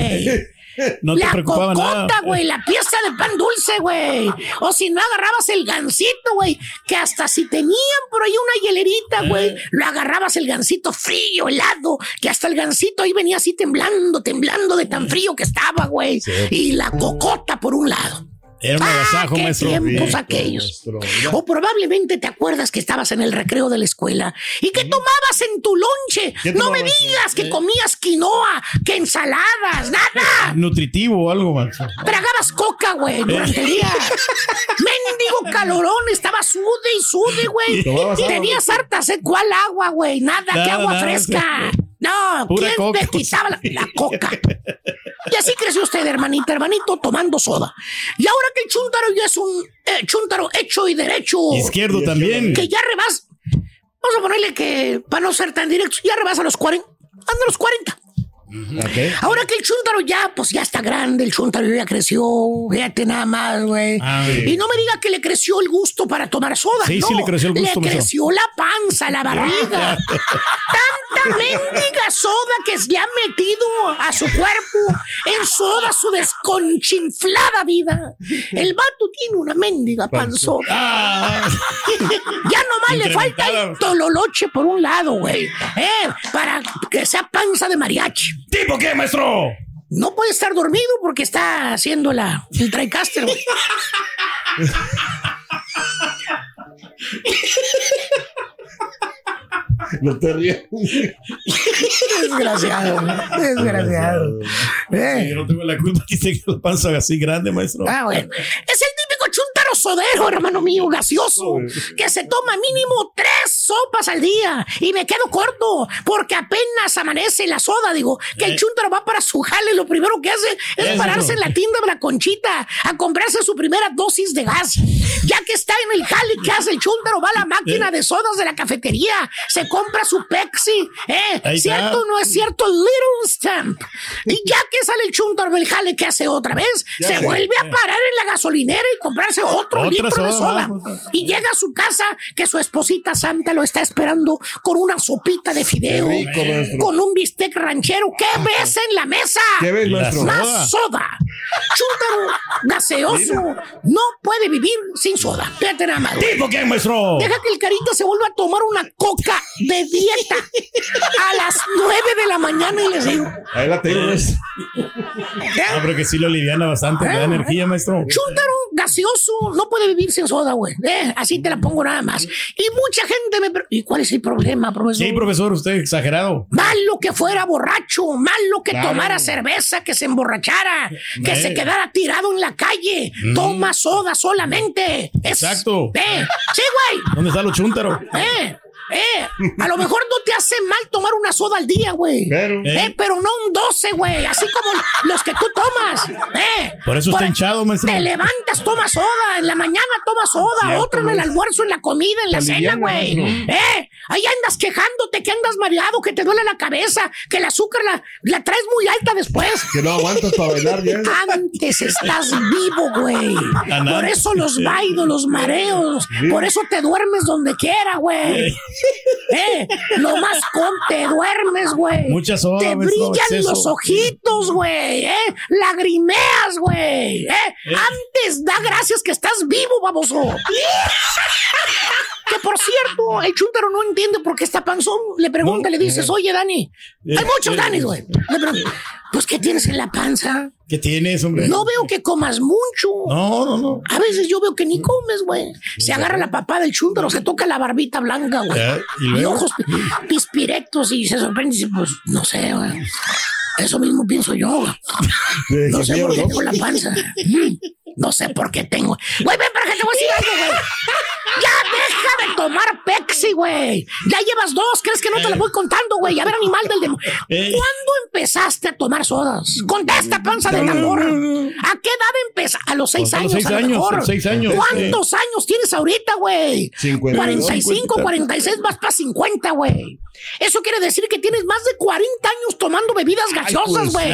No te la preocupaba cocota, nada. güey, la pieza de pan dulce, güey. O si no agarrabas el gansito, güey, que hasta si tenían por ahí una hielerita, Eh. güey, lo agarrabas el gansito frío, helado, que hasta el gansito ahí venía así temblando, temblando de tan frío que estaba, güey. Y la cocota por un lado. Era un Ah, agasajo, qué maestro. tiempos Sí. aquellos. Maestro. O probablemente te acuerdas que estabas en el recreo de la escuela y que tomabas en tu lonche. ¿Qué No me digas que comías quinoa, que ensaladas, nada. Nutritivo o algo, maestro. Tragabas coca, güey, durante el día. Mendigo calorón, estaba sude y sude, güey. Agua, Tenías harta sed. ¿Cuál agua, güey? Nada, que Nada, agua nada, fresca. No, Pura ¿quién coca. te quitaba la, la coca? Y así creció usted, hermanita, hermanito, tomando soda. Y ahora que el chúntaro ya es un eh, chúntaro hecho y derecho. Izquierdo también. Que ya rebas. Vamos a ponerle que, para no ser tan directos, ya rebasa los 40. Anda los 40. Ahora que el chúntaro ya, pues ya está grande, el chúntaro ya creció, fíjate nada más, güey. Ah. Y no me diga que le creció el gusto para tomar soda. Sí, no, sí le creció el gusto, Le creció la panza, la barriga. Tanta mendiga soda que se le ha metido a su cuerpo en soda su desconchinflada vida. El vato tiene una mendiga panzota. Ah, Ya nomás le falta el tololoche por un lado, güey. ¿eh? Para que sea panza de mariachi. ¿Tipo qué, maestro? No puede estar dormido porque está haciendo la, el TriCaster, güey. No te rías. Desgraciado, güey. Desgraciado. Eh. Yo no tengo la culpa que tenga la panza así grande, maestro. Ah, bueno. Es el sodero, hermano mío, gaseoso, que se toma mínimo tres sopas al día. Y me quedo corto, porque apenas amanece la soda, digo, que el chuntaro va para su jale, lo primero que hace es pararse en la tienda de la conchita a comprarse su primera dosis de gas. Ya que está en el jale, ¿qué hace el chuntaro? Va a la máquina de sodas de la cafetería, se compra su Pepsi, ¿eh? ¿Cierto o no es cierto? Little Stamp. Y ya que sale el chuntaro del jale, ¿qué hace otra vez? Se vuelve a parar en la gasolinera y comprarse otro Otra litro de soda, vamos. Y llega a su casa que su esposita santa lo está esperando con una sopita de fideo, rico, con un bistec ranchero. ¿Qué ves en la mesa? ¿Qué ves, La maestro? Más soda. Chúntaro gaseoso no puede vivir sin soda. Fíjate nada más. ¿Tipo qué, maestro? Deja que el carita se vuelva a tomar una coca de dieta a las 9 de la mañana y les digo, Ahí la tengo, maestro. Ah, pero que sí lo aliviana bastante, le da energía, maestro. Chúntaro gaseoso no puede vivir sin soda, güey. Eh, así te la pongo nada más. Y mucha gente me... ¿Y cuál es el problema, profesor? Sí, profesor, usted exagerado. Malo que fuera borracho, malo que Claro. tomara cerveza, que se emborrachara, que Eh. se quedara tirado en la calle. Mm. Toma soda solamente. Es- Exacto. Eh, sí, güey. ¿Dónde está lo chúntaro? Eh, eh, a lo mejor no te hace mal tomar una soda al día, güey. Claro. Eh, pero no un 12, güey. Así como los que tú tomas. Eh, Por eso está hinchado, maestro. Te levantas, tomas soda. En la mañana tomas soda. Cierto, otro en el almuerzo, en la comida, en la cena, güey. Eh, ahí andas quejándote que andas mareado, que te duele la cabeza, que el azúcar la, la traes muy alta después. Que no aguantas para bailar ya. Antes estás vivo, güey. Por eso los vaidos, los mareos. Por eso te duermes donde quiera, güey. Eh, lo más con te duermes, güey. Mucha soda, Te brillan los ojitos, güey. Eh, lagrimeas, güey. Eh, antes da gracias que estás vivo, baboso. Que por cierto, el chúntaro no entiende por qué está panzón. Le pregunta, le dices, oye, Dani. Hay muchos Danis, güey. Le pregunta, pues, ¿qué tienes en la panza? ¿Qué tienes, hombre? No veo que comas mucho. No, no, no. A veces yo veo que ni comes, güey. Se agarra la papada del chúntaro, se toca la barbita blanca, güey. ¿y Y, ojos pi- pispirectos y se sorprende y dice, pues, no sé, güey. Eso mismo pienso yo. güey. No sé por qué tengo la panza. Mm, No sé por qué tengo. Güey, ven para que te voy a decir algo, güey. Ya deja de tomar Pepsi, güey. Ya llevas dos. ¿Crees que no te las voy contando, güey? A ver, animal del demonio. Eh. ¿Cuándo empezaste a tomar sodas? Contesta, panza de tambor. ¿A qué edad empezaste? A los seis años, seis a lo años, mejor. a los seis años. ¿Cuántos años tienes ahorita, güey? 52, 45, 46, vas para 50, güey. Eso quiere decir que tienes más de 40 años tomando bebidas gaseosas, pues, güey.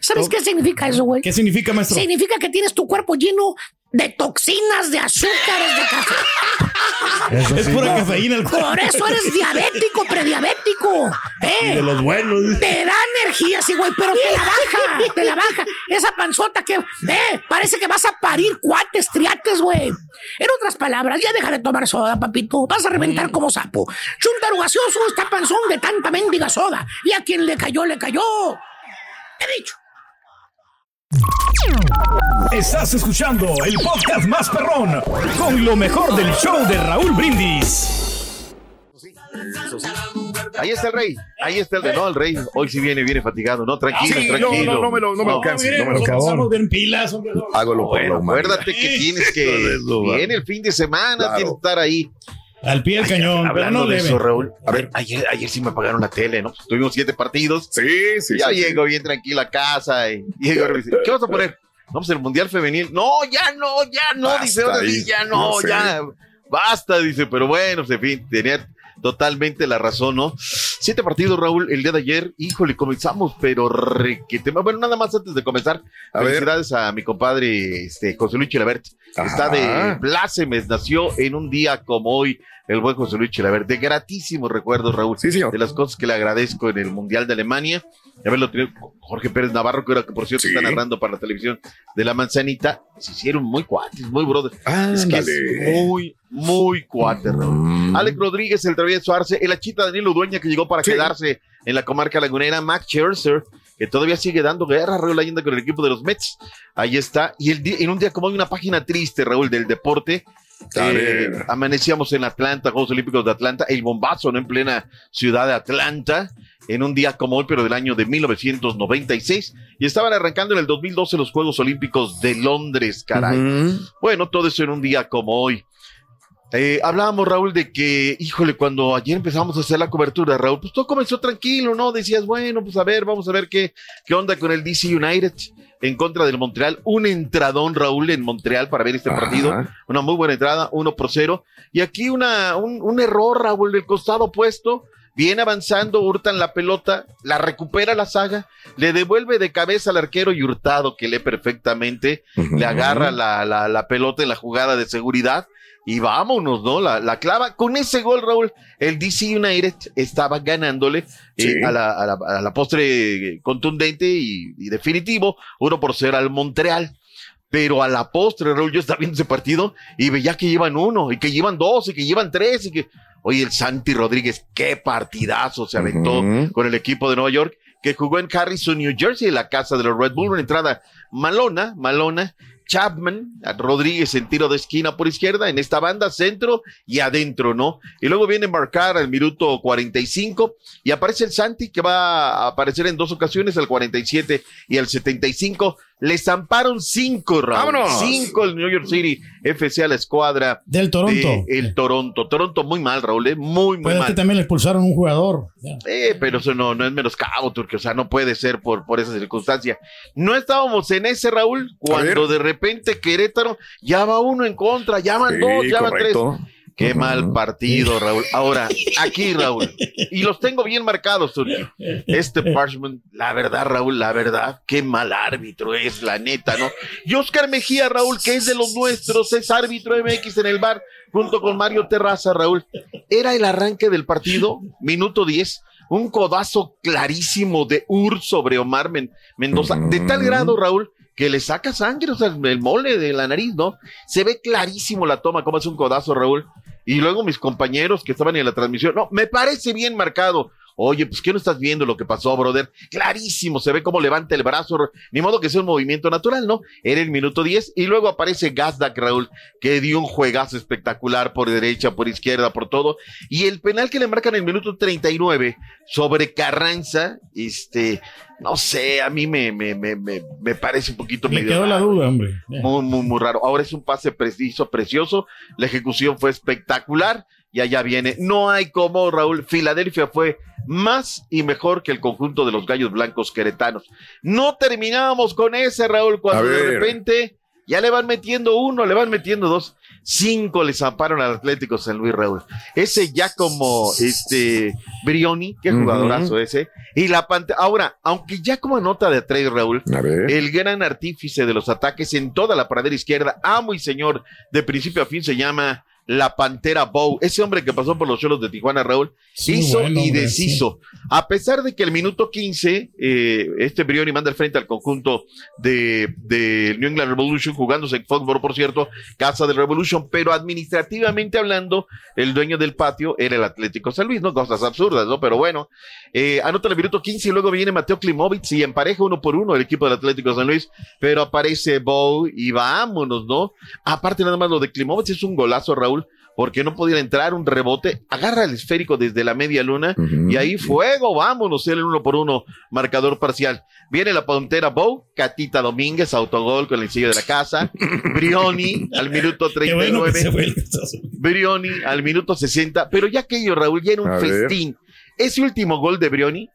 ¿Sabes qué significa eso, güey? ¿Qué significa, maestro? Significa que tienes tu cuerpo lleno de toxinas, de azúcares, de café. Eso Es sí, pura no. cafeína el cuerpo. Por eso eres diabético, prediabético. ¿Eh? de los buenos. Te da energía, sí, güey, pero te la baja, te la baja. Esa panzota que, eh, parece que vas a parir cuates, triates, güey. En otras palabras, ya deja de tomar soda, papito. Vas a reventar como sapo. Chuntaro gaseoso está panzón de tanta mendiga soda. Y a quien le cayó, le cayó. He dicho. Estás escuchando el podcast más perrón con lo mejor del show de Raúl Brindis. Ahí está el rey, ahí está el de no, el rey. Hoy sí viene, viene fatigado, no, tranquilo, Sí, no, tranquilo. no, no me lo- no me lo canses, no me lo bien pilas, hombre. Hágalo por Bueno, acuérdate que tienes que. Viene el fin de semana, Claro. tienes que estar ahí. Al pie del cañón, Hablando no de eso, Raúl. A ver, ayer, ayer sí me apagaron la tele, ¿no? Tuvimos siete partidos. Sí, sí. Ya sí, llego bien tranquila a casa y llego y dice, ¿qué vas a poner? Vamos al Mundial Femenil. No, ya no, ya no, Basta dice, ahora ahí, sí, ya no no, sé. ya. Basta, dice, pero bueno, pues, en fin, tenía totalmente la razón, ¿no? Siete partidos, Raúl, el día de ayer. Híjole, comenzamos, pero requete. Bueno, nada más antes de comenzar, A ver. felicidades a mi compadre este, José Luis Chilabert. Está de plácemes, nació en un día como hoy. El buen José Luis Chilabert, de gratísimos recuerdos, Raúl Sí, señor. de las cosas que le agradezco en el Mundial de Alemania. Ya haberlo tenido Jorge Pérez Navarro, que ahora que por cierto Sí. está narrando para la televisión de la manzanita. Se hicieron muy cuates, muy brothers. Es que es muy, muy cuate, Raúl. Mm. Alex Rodríguez, el travieso Arce, el achita Daniel Udueña que llegó para Sí. quedarse en la comarca lagunera, Max Scherzer, que todavía sigue dando guerra, Raúl Allende con el equipo de los Mets. Ahí está. Y el día- en un día como hoy, una página triste, Raúl, del deporte, Eh, amanecíamos en Atlanta, Juegos Olímpicos de Atlanta, el bombazo, ¿no? En plena ciudad de Atlanta, en un día como hoy, pero del año de 1996. Y estaban arrancando en el 2012 los Juegos Olímpicos de Londres, caray. Bueno, todo eso en un día como hoy. Eh, hablábamos, Raúl, de que, híjole, cuando ayer empezamos a hacer la cobertura, Raúl, pues todo comenzó tranquilo, ¿no? Decías, bueno, pues a ver, vamos a ver qué, qué onda con el DC United en contra del Montreal. Un entradón, Raúl, en Montreal para ver este Ajá. partido. Una muy buena entrada, uno por cero. Y aquí una, un, un error, Raúl, del costado opuesto. Viene avanzando, hurtan la pelota, la recupera la saga, le devuelve de cabeza al arquero y hurtado, que lee perfectamente, le agarra la, la, la pelota en la jugada de seguridad y vámonos, ¿no? La, la clava. Con ese gol, Raúl, el DC United estaba ganándole eh, a, la, a, la, a la postre contundente y, y definitivo, uno por cero al Montreal. Pero a la postre, Raúl, yo estaba viendo ese partido y veía que llevan uno, y que llevan dos, y que llevan tres, y que. Oye, el Santi Rodríguez, qué partidazo se aventó con el equipo de Nueva York, que jugó en Harrison, New Jersey, en la casa de los Red Bull, una entrada malona, malona. Chapman, Rodríguez en tiro de esquina por izquierda, en esta banda, centro y adentro, ¿no? Y luego viene marcar al minuto 45 y aparece el Santi que va a aparecer en dos ocasiones, al 47 y al 75. Le zamparon cinco, Raúl. ¡Vámonos! Cinco el New York City FC a la escuadra Del Toronto. de el Toronto. Toronto muy mal, Raúl, ¿eh? muy, muy Pues es mal. que también le expulsaron un jugador. Eh, pero eso no, no es menoscabo, Turque, o sea, no puede ser por, por esa circunstancia. No estábamos en ese, Raúl, cuando de repente Querétaro ya va uno en contra, ya van Sí, dos, ya van tres. Qué mal partido, Raúl. Ahora, aquí, Raúl, y los tengo bien marcados, Turque. Este Parchment, la verdad, Raúl, la verdad, qué mal árbitro es, la neta, ¿no? Y Oscar Mejía, Raúl, que es de los nuestros, es árbitro MX en el bar, junto con Mario Terraza, Raúl. Era el arranque del partido, minuto 10, un codazo clarísimo de Ur sobre Omar Men- Mendoza, de tal grado, Raúl, que le saca sangre, o sea, el mole de la nariz, ¿no? Se ve clarísimo la toma, cómo hace un codazo, Raúl. Y luego mis compañeros que estaban en la transmisión, no, me parece bien marcado. Oye, pues ¿qué no estás viendo lo que pasó, brother? Clarísimo, se ve cómo levanta el brazo, ni modo que sea un movimiento natural, ¿no? Era el minuto 10 y luego aparece Gazdak, Raúl, que dio un juegazo espectacular por derecha, por izquierda, por todo. Y el penal que le marcan en el minuto 39 sobre Carranza, este, no sé, a mí me, me, me, me, me parece un poquito Me medio quedó la duda, hombre. Muy, muy, muy raro. Ahora es un pase preciso, precioso. La ejecución fue espectacular. Y allá viene. No hay como, Raúl. Filadelfia fue más y mejor que el conjunto de los gallos blancos queretanos. No terminábamos con ese, Raúl, cuando de repente ya le van metiendo uno, le van metiendo dos. Cinco le zamparon al Atlético San Luis, Raúl. Ese ya como este Brioni, qué jugadorazo ese. Y la pantalla. Ahora, aunque ya como nota de tres, Raúl, el gran artífice de los ataques en toda la pradera izquierda, amo y señor, de principio a fin se llama la Pantera Bow. Ese hombre que pasó por los cholos de Tijuana, Raúl, Sí, hizo bueno, y hombre, deshizo. A pesar de que el minuto 15, eh, este Brioni manda al frente al conjunto de, de New England Revolution, jugándose en Foxborough, por cierto, casa del Revolution, pero administrativamente hablando, el dueño del patio era el Atlético San Luis, ¿no? Cosas absurdas, ¿no? Pero bueno, eh, anota el minuto 15 y luego viene Mateo Klimovic y empareja uno por uno el equipo del Atlético San Luis, pero aparece Bow y vámonos, ¿no? Aparte nada más lo de Klimovic es un golazo, Raúl, porque no podía entrar un rebote, agarra el esférico desde la media luna y ahí fuego, vámonos, el uno por uno, marcador parcial. Viene la puntera Bow, Catita Domínguez, autogol con el sello de la casa, Brioni al minuto Qué bueno que 39. se fue el Cruz Azul. Brioni al minuto 60, pero ya aquello, Raúl, ya era un A ver. festín. Ese último gol de Brioni,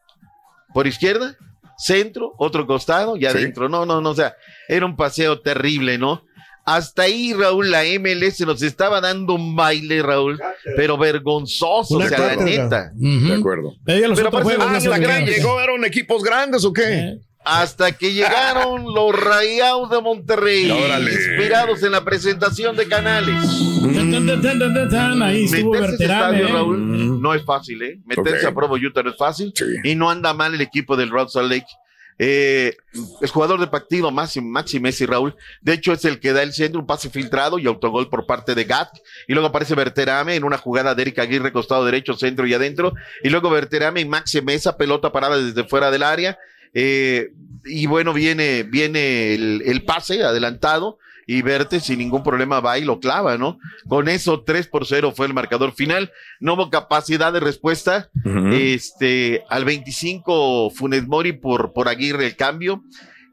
por izquierda, centro, otro costado y adentro. No, no, no, o sea, era un paseo terrible, ¿no? Hasta ahí, Raúl, la MLS nos estaba dando un baile, Raúl, pero vergonzoso, Una o sea, la neta. De acuerdo. Pero ya los Pero otros aparte- juegos Ah, la gran llegó, ¿eran equipos grandes o qué? Eh, Hasta que llegaron los Rayados de Monterrey, Órale. inspirados en la presentación de Canales. Ahí estuvo Meterse a ese Berterame. estadio, ¿eh? Raúl, no es fácil, ¿eh? Meterse a Provo Utah no es fácil. Sí. Y no anda mal el equipo del Rod Salt Lake. Eh, es jugador de partido Maxi, Maxi Messi, Raúl. De hecho, es el que da el centro, un pase filtrado y autogol por parte de Gat. Y luego aparece Berterame en una jugada de Eric Aguirre, costado derecho, centro y adentro. Y luego Berterame y Maxi Mesa, pelota parada desde fuera del área. Eh, y bueno, viene, viene el, el pase adelantado y Verte sin ningún problema va y lo clava, ¿no? Con eso 3 por 0 fue el marcador final. No hubo capacidad de respuesta. Este, al 25 Funes Mori por, por Aguirre el cambio.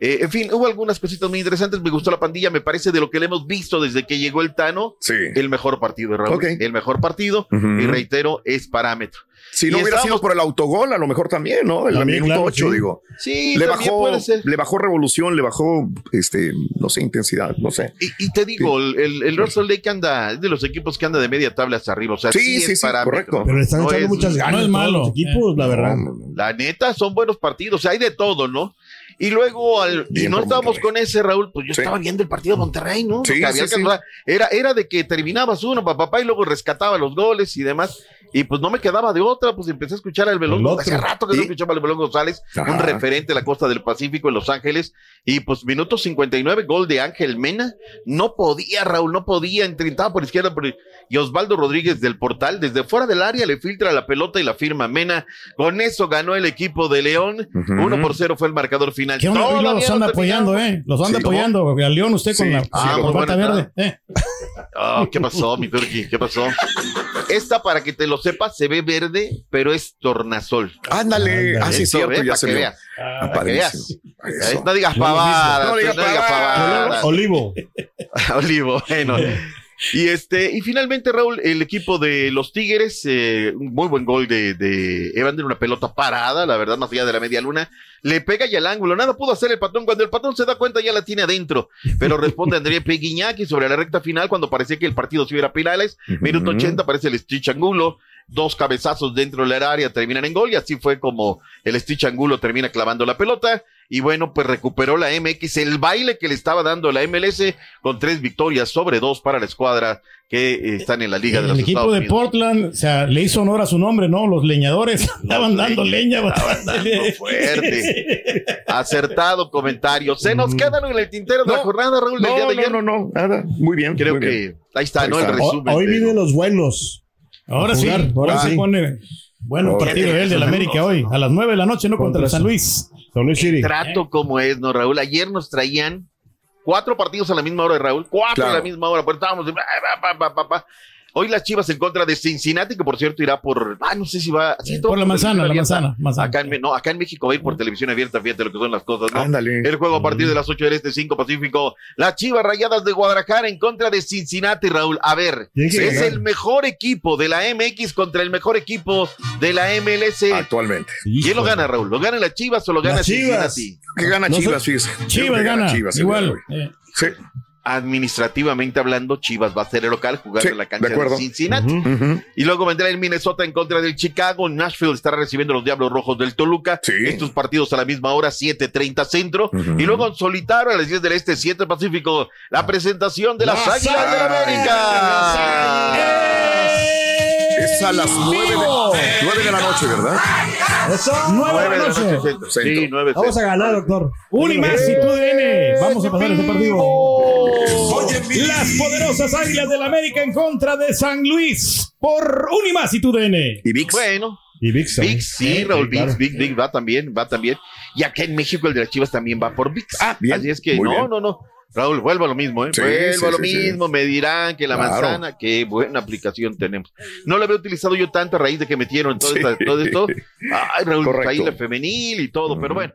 Eh, en fin, hubo algunas cositas muy interesantes. Me gustó la pandilla. Me parece de lo que le hemos visto desde que llegó el Tano, el mejor partido de Raúl. El mejor partido. Y reitero, es parámetro. Si no Y hubiera sido por el autogol, a lo mejor también, ¿no? El También, minuto claro, 8, sí. digo. Sí, le bajó, puede ser. le bajó revolución, le bajó, este, no sé, intensidad, no sé. Y, y te digo, el, el, el Russell Lake anda, es de los equipos que anda de media tabla hacia arriba. O sea, Sí, sí, sí, es sí, correcto. Pero le están echando es- muchas ganas. no es malo. los equipos, la verdad. La neta, son buenos partidos, o sea, hay de todo, ¿no? Y luego, al, y no estábamos con ese, Raúl, pues yo Sí. estaba viendo el partido de Monterrey, ¿no? Sí, había que-. Era, era de que terminabas uno, papá, papá, y luego rescataba los goles y demás. Y pues no me quedaba de otra, pues empecé a escuchar al Belón. Hace rato que no ¿Y? escuchaba al Belón González, Ajá. un referente de la costa del Pacífico en Los Ángeles. Y pues minuto 59, gol de Ángel Mena. No podía, Raúl, no podía. Entrintaba por izquierda por- y Osvaldo Rodríguez del portal, desde fuera del área, le filtra la pelota y la firma Mena. Con eso ganó el equipo de León. Uno por cero fue el marcador final. ¿Qué onda? Los no anda apoyando, ¿eh? Los anda Sí, apoyando. Al León usted con Sí. la Ah, buena verde. ¿eh? Ah, ¿Qué pasó, mi Turki? ¿Qué pasó? Esta, para que te lo sepas, se ve verde, pero es tornasol. Ándale, ah, sí, es cierto, ¿eh? ya Para se que veas. Ah, Para que veas. Eso. No digas pavadas, No digas pavadas. Olivo. Olivo, bueno. Y este, y finalmente, Raúl, el equipo de los Tigres, eh, un muy buen gol de, de Evander, una pelota parada, la verdad, más allá de la media luna, le pega y al ángulo, nada pudo hacer el patrón, cuando el patrón se da cuenta ya la tiene adentro, pero responde André Peguiñaki sobre la recta final, cuando parecía que el partido se iba a Pirales, minuto 80 aparece el Stitch Angulo, dos cabezazos dentro del área terminan en gol, y así fue como el Stitch Angulo termina clavando la pelota, y bueno, pues recuperó la MX, el baile que le estaba dando la MLS con tres victorias sobre dos para la escuadra que eh, están en la Liga de El los equipo Estados de Unidos. Portland, o sea, le hizo honor a su nombre, ¿no? Los leñadores estaban dando leña. Estaban dando fuerte. Acertado comentario. Se nos quedan en el tintero de la No, jornada, Raúl, del día No, de no, ayer. no, no, nada. Muy bien. Creo muy que bien. ahí está, Ahí ¿no? está. El resumen. Hoy de- vienen los buenos. Ahora sí, ahora ahora sí. se pone bueno partido el del América hoy, a las 9 de la noche, ¿no? Contra, Contra el San Luis. Trato como es, ¿no, Raúl? Ayer nos traían cuatro partidos a la misma hora de Raúl, cuatro Claro. a la misma hora, pues estábamos pa, pa, pa. Hoy las Chivas en contra de Cincinnati, que por cierto irá por, ah, no sé si va, sí, Por la manzana, la manzana, manzana. Acá en, no, acá en México va a ir por televisión abierta, fíjate lo que son las cosas, ¿no? Ándale. El juego a partir de las 8 del Este, 5 Pacífico. Las Chivas Rayadas de Guadalajara en contra de Cincinnati, Raúl. A ver, que es el mejor equipo de la MX contra el mejor equipo de la MLS. Actualmente. ¿Quién lo gana, Raúl? ¿Lo gana las Chivas o lo gana Las Chivas. Cincinnati? ¿Qué gana No sé. Chivas, Chivas que gana, Chivas igual. eh. Sí. Administrativamente hablando, Chivas va a ser el local jugando Sí, en la de cancha de, acuerdo. Cincinnati. Y luego vendrá el Minnesota en contra del Chicago. Nashville estará recibiendo los Diablos Rojos del Toluca. Sí. Estos partidos a la misma hora, 7:30 centro. Y luego en solitario a las 10 del Este, 7 Pacífico, la presentación de las Águilas del América. Es a las nueve de, nueve de la noche, ¿verdad? Eso. Nueve de la noche. centro. Sí, 9 Vamos a ganar, doctor. Un y más y tu DN. Vamos a pasar este partido. Las poderosas Águilas del América en contra de San Luis por un y tu DN. Y VIX. Bueno, Y VIX. también. VIX, sí, Raúl, claro. VIX, VIX, VIX va también, va también. Y acá en México el de las Chivas también va por VIX. Ah, bien, Así es que, no, bien. no, no. Raúl, vuelvo a lo mismo, ¿eh? Sí, vuelvo sí, a lo sí, sí. mismo. Me dirán que la Claro. manzana, qué buena aplicación tenemos. No la había utilizado yo tanto a raíz de que metieron todo, Sí. esta- todo esto. Ay, Raúl, Correcto. ahí la femenil y todo, pero bueno.